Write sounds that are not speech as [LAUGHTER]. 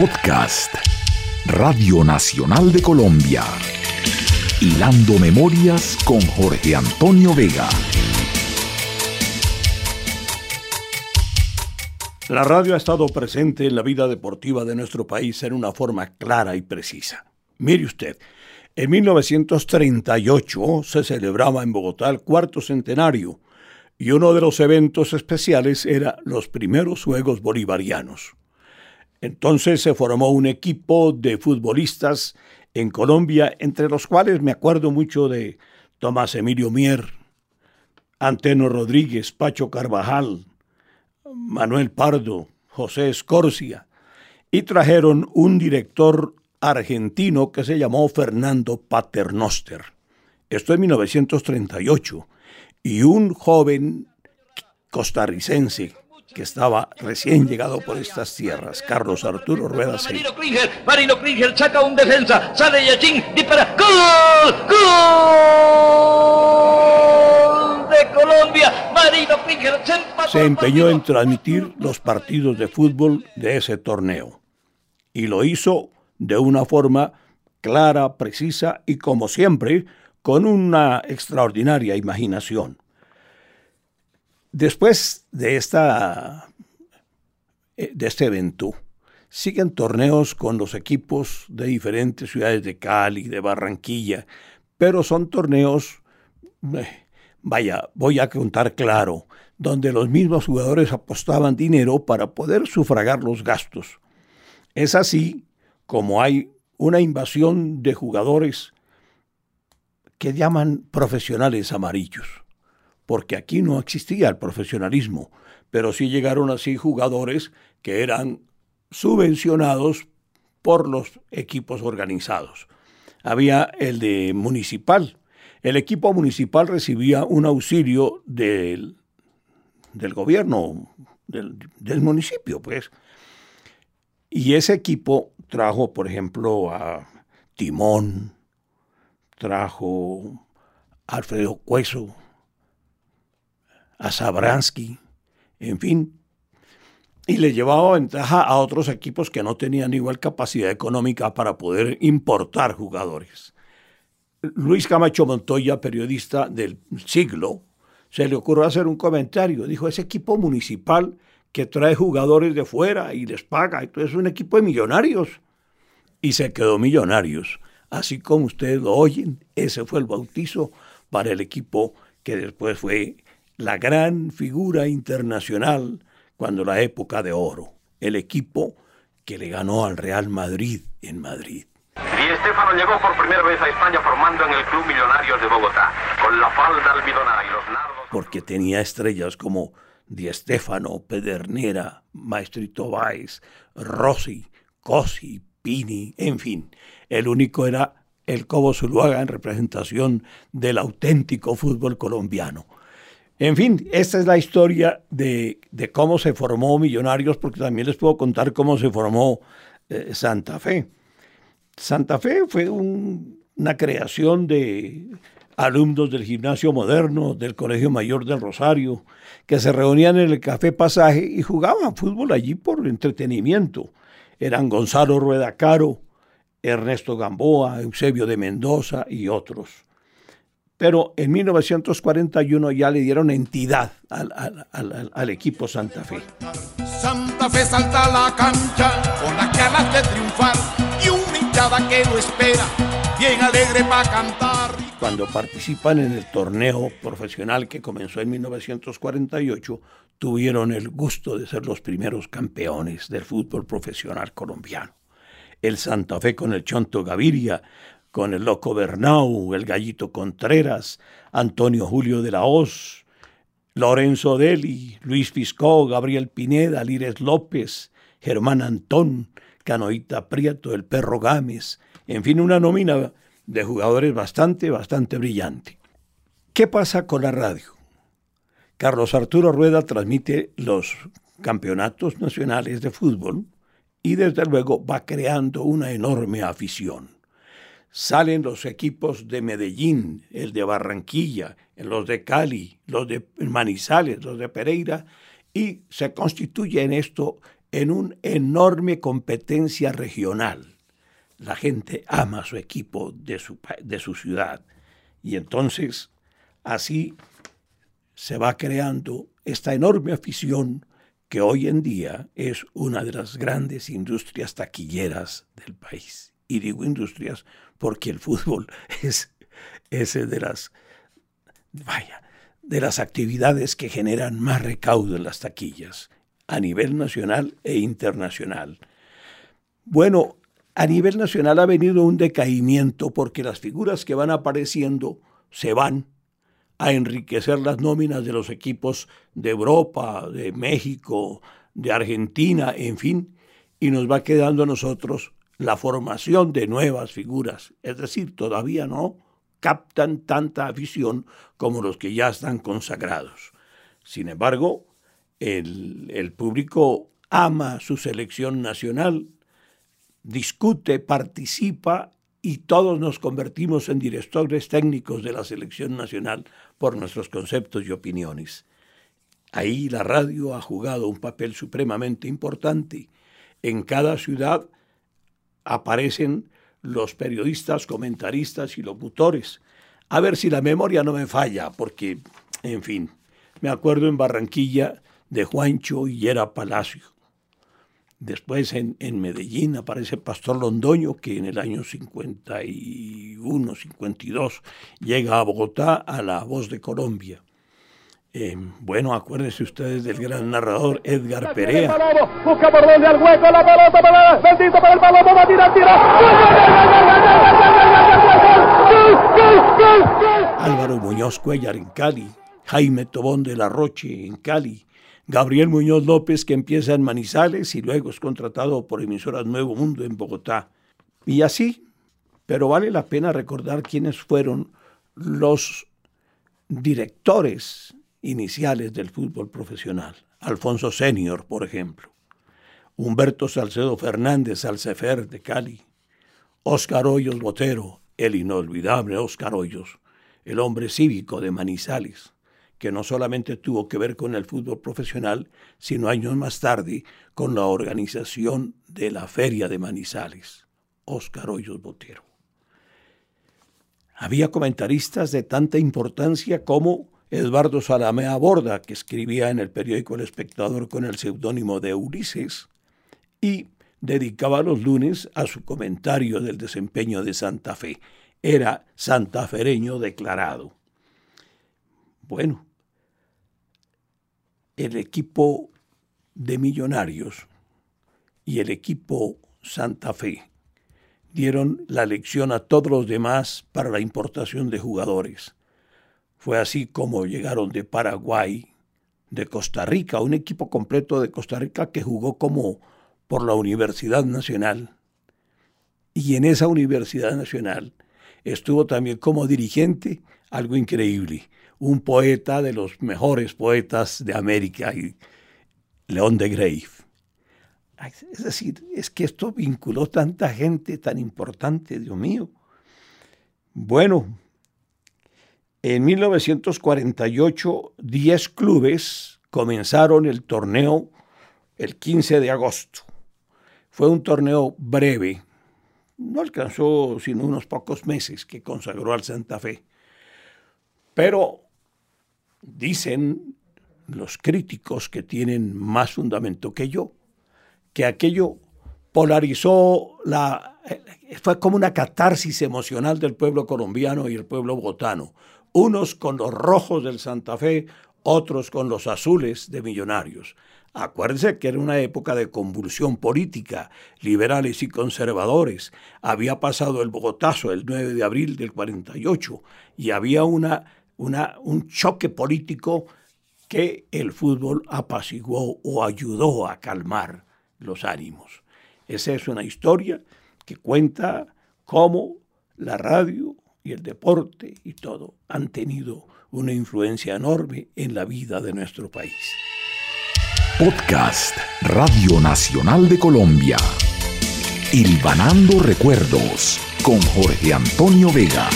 Podcast, Radio Nacional de Colombia. Hilando Memorias con Jorge Antonio Vega. La radio ha estado presente en la vida deportiva de nuestro país en una forma clara y precisa. Mire usted, en 1938 se celebraba en Bogotá el cuarto centenario y uno de los eventos especiales era los primeros Juegos Bolivarianos. Entonces se formó un equipo de futbolistas en Colombia, entre los cuales me acuerdo mucho de Tomás Emilio Mier, Anteno Rodríguez, Pacho Carvajal, Manuel Pardo, José Escorcia, y trajeron un director argentino que se llamó Fernando Paternoster. Esto en 1938. Y un joven costarricense que estaba recién llegado por estas tierras, Carlos Arturo Rueda Marino Klinger, Marino Klinger saca un defensa, sale Yachín, dispara, ¡Gol! ¡Gol! De Colombia, Marino Klinger se, se empeñó en transmitir los partidos de fútbol de ese torneo. Y lo hizo de una forma clara, precisa y como siempre, con una extraordinaria imaginación. Después de, esta, eh, de este evento, siguen torneos con los equipos de diferentes ciudades de Cali, de Barranquilla, pero son torneos, eh, vaya, voy a contar claro, donde los mismos jugadores apostaban dinero para poder sufragar los gastos. Es así como hay una invasión de jugadores que llaman profesionales amarillos, porque aquí no existía el profesionalismo, pero sí llegaron así jugadores que eran subvencionados por los equipos organizados. Había el de municipal. El equipo municipal recibía un auxilio del, del gobierno, del, del municipio, pues. Y ese equipo trajo, por ejemplo, a Timón, trajo a Alfredo Cueso, a Sabransky, en fin, y le llevaba ventaja a otros equipos que no tenían igual capacidad económica para poder importar jugadores. Luis Camacho Montoya, periodista del siglo, se le ocurrió hacer un comentario. Dijo, ese equipo municipal que trae jugadores de fuera y les paga. Entonces es un equipo de millonarios. Y se quedó millonarios. Así como ustedes lo oyen, ese fue el bautizo para el equipo que después fue la gran figura internacional cuando la época de oro. El equipo que le ganó al Real Madrid en Madrid. Di Estefano llegó por primera vez a España formando en el Club Millonarios de Bogotá, con la falda albidonada y los nardos. Porque tenía estrellas como Di Stefano, Pedernera, Maestrito Valls, Rossi, Cosi, Pini, en fin. El único era el Cobo Zuluaga en representación del auténtico fútbol colombiano. En fin, esta es la historia de, cómo se formó Millonarios, porque también les puedo contar cómo se formó eh, Santa Fe. Santa Fe fue un, una creación de alumnos del gimnasio moderno, del Colegio Mayor del Rosario, que se reunían en el Café Pasaje y jugaban fútbol allí por entretenimiento. Eran Gonzalo Rueda Caro, Ernesto Gamboa, Eusebio de Mendoza y otros. Pero en 1941 ya le dieron entidad al, al, al, al equipo Santa Fe. Santa Fe salta a la cancha con las ganas de triunfar y una hinchada que lo espera, bien alegre para cantar cuando participan en el torneo profesional que comenzó en 1948, tuvieron el gusto de ser los primeros campeones del fútbol profesional colombiano. El Santa Fe con el Chonto Gaviria, con el Loco Bernau, el Gallito Contreras, Antonio Julio de la Hoz, Lorenzo Deli, Luis Fiscó, Gabriel Pineda, Lires López, Germán Antón, Canoita Prieto, el Perro Gámez, en fin, una nómina de jugadores bastante, bastante brillante. ¿Qué pasa con la radio? Carlos Arturo Rueda transmite los campeonatos nacionales de fútbol y desde luego va creando una enorme afición. Salen los equipos de Medellín, el de Barranquilla, los de Cali, los de Manizales, los de Pereira, y se constituye en esto en una enorme competencia regional. La gente ama su equipo de su, de su ciudad. Y entonces, así se va creando esta enorme afición que hoy en día es una de las grandes industrias taquilleras del país. Y digo industrias porque el fútbol [LAUGHS] es ese de las, vaya, de las actividades que generan más recaudo en las taquillas a nivel nacional e internacional. Bueno, a nivel nacional ha venido un decaimiento porque las figuras que van apareciendo se van a enriquecer las nóminas de los equipos de Europa, de México, de Argentina, en fin, y nos va quedando a nosotros la formación de nuevas figuras. Es decir, todavía no captan tanta afición como los que ya están consagrados. Sin embargo, el, el público ama su selección nacional, discute, participa y todos nos convertimos en directores técnicos de la selección nacional por nuestros conceptos y opiniones. Ahí la radio ha jugado un papel supremamente importante. En cada ciudad aparecen los periodistas, comentaristas y locutores. A ver si la memoria no me falla, porque, en fin, me acuerdo en Barranquilla de Juancho Hillera Palacio Después en, Medellín aparece Pastor Londoño, que en el año 51, 52 llega a Bogotá a La Voz de Colombia. Eh, bueno, acuérdense ustedes del gran narrador Edgar Perea. Busca por donde al hueco la pelota para bendito para el balón, va a tirar, tira. Álvaro Muñoz Cuellar en Cali, Jaime Tobón de la Roche en Cali, Gabriel Muñoz López, que empieza en Manizales y luego es contratado por emisoras Nuevo Mundo en Bogotá. Y así, pero vale la pena recordar quiénes fueron los directores iniciales del fútbol profesional. Alfonso Senior, por ejemplo. Humberto Salcedo Fernández Salcefer de Cali. Óscar Hoyos Botero, el inolvidable Óscar Hoyos, el hombre cívico de Manizales que no solamente tuvo que ver con el fútbol profesional, sino años más tarde con la organización de la Feria de Manizales, Óscar Hoyos Botero. Había comentaristas de tanta importancia como Eduardo Salamea Borda, que escribía en el periódico El Espectador con el seudónimo de Ulises, y dedicaba los lunes a su comentario del desempeño de Santa Fe. Era santafereño declarado. Bueno, el equipo de Millonarios y el equipo Santa Fe dieron la lección a todos los demás para la importación de jugadores. Fue así como llegaron de Paraguay, de Costa Rica, un equipo completo de Costa Rica que jugó como por la Universidad Nacional. Y en esa Universidad Nacional estuvo también como dirigente algo increíble, un poeta de los mejores poetas de América, León de Grave. Es decir, es que esto vinculó tanta gente tan importante, Dios mío. Bueno, en 1948, 10 clubes comenzaron el torneo el 15 de agosto. Fue un torneo breve, no alcanzó sino unos pocos meses que consagró al Santa Fe. Pero dicen los críticos que tienen más fundamento que yo, que aquello polarizó la eh, fue como una catarsis emocional del pueblo colombiano y el pueblo bogotano, unos con los rojos del Santa Fe, otros con los azules de Millonarios. Acuérdense que era una época de convulsión política, liberales y conservadores. Había pasado el Bogotazo el 9 de abril del 48 y había una un choque político que el fútbol apaciguó o ayudó a calmar los ánimos. Esa es una historia que cuenta cómo la radio y el deporte y todo han tenido una influencia enorme en la vida de nuestro país. Podcast Radio Nacional de Colombia. Ilvanando Recuerdos con Jorge Antonio Vega.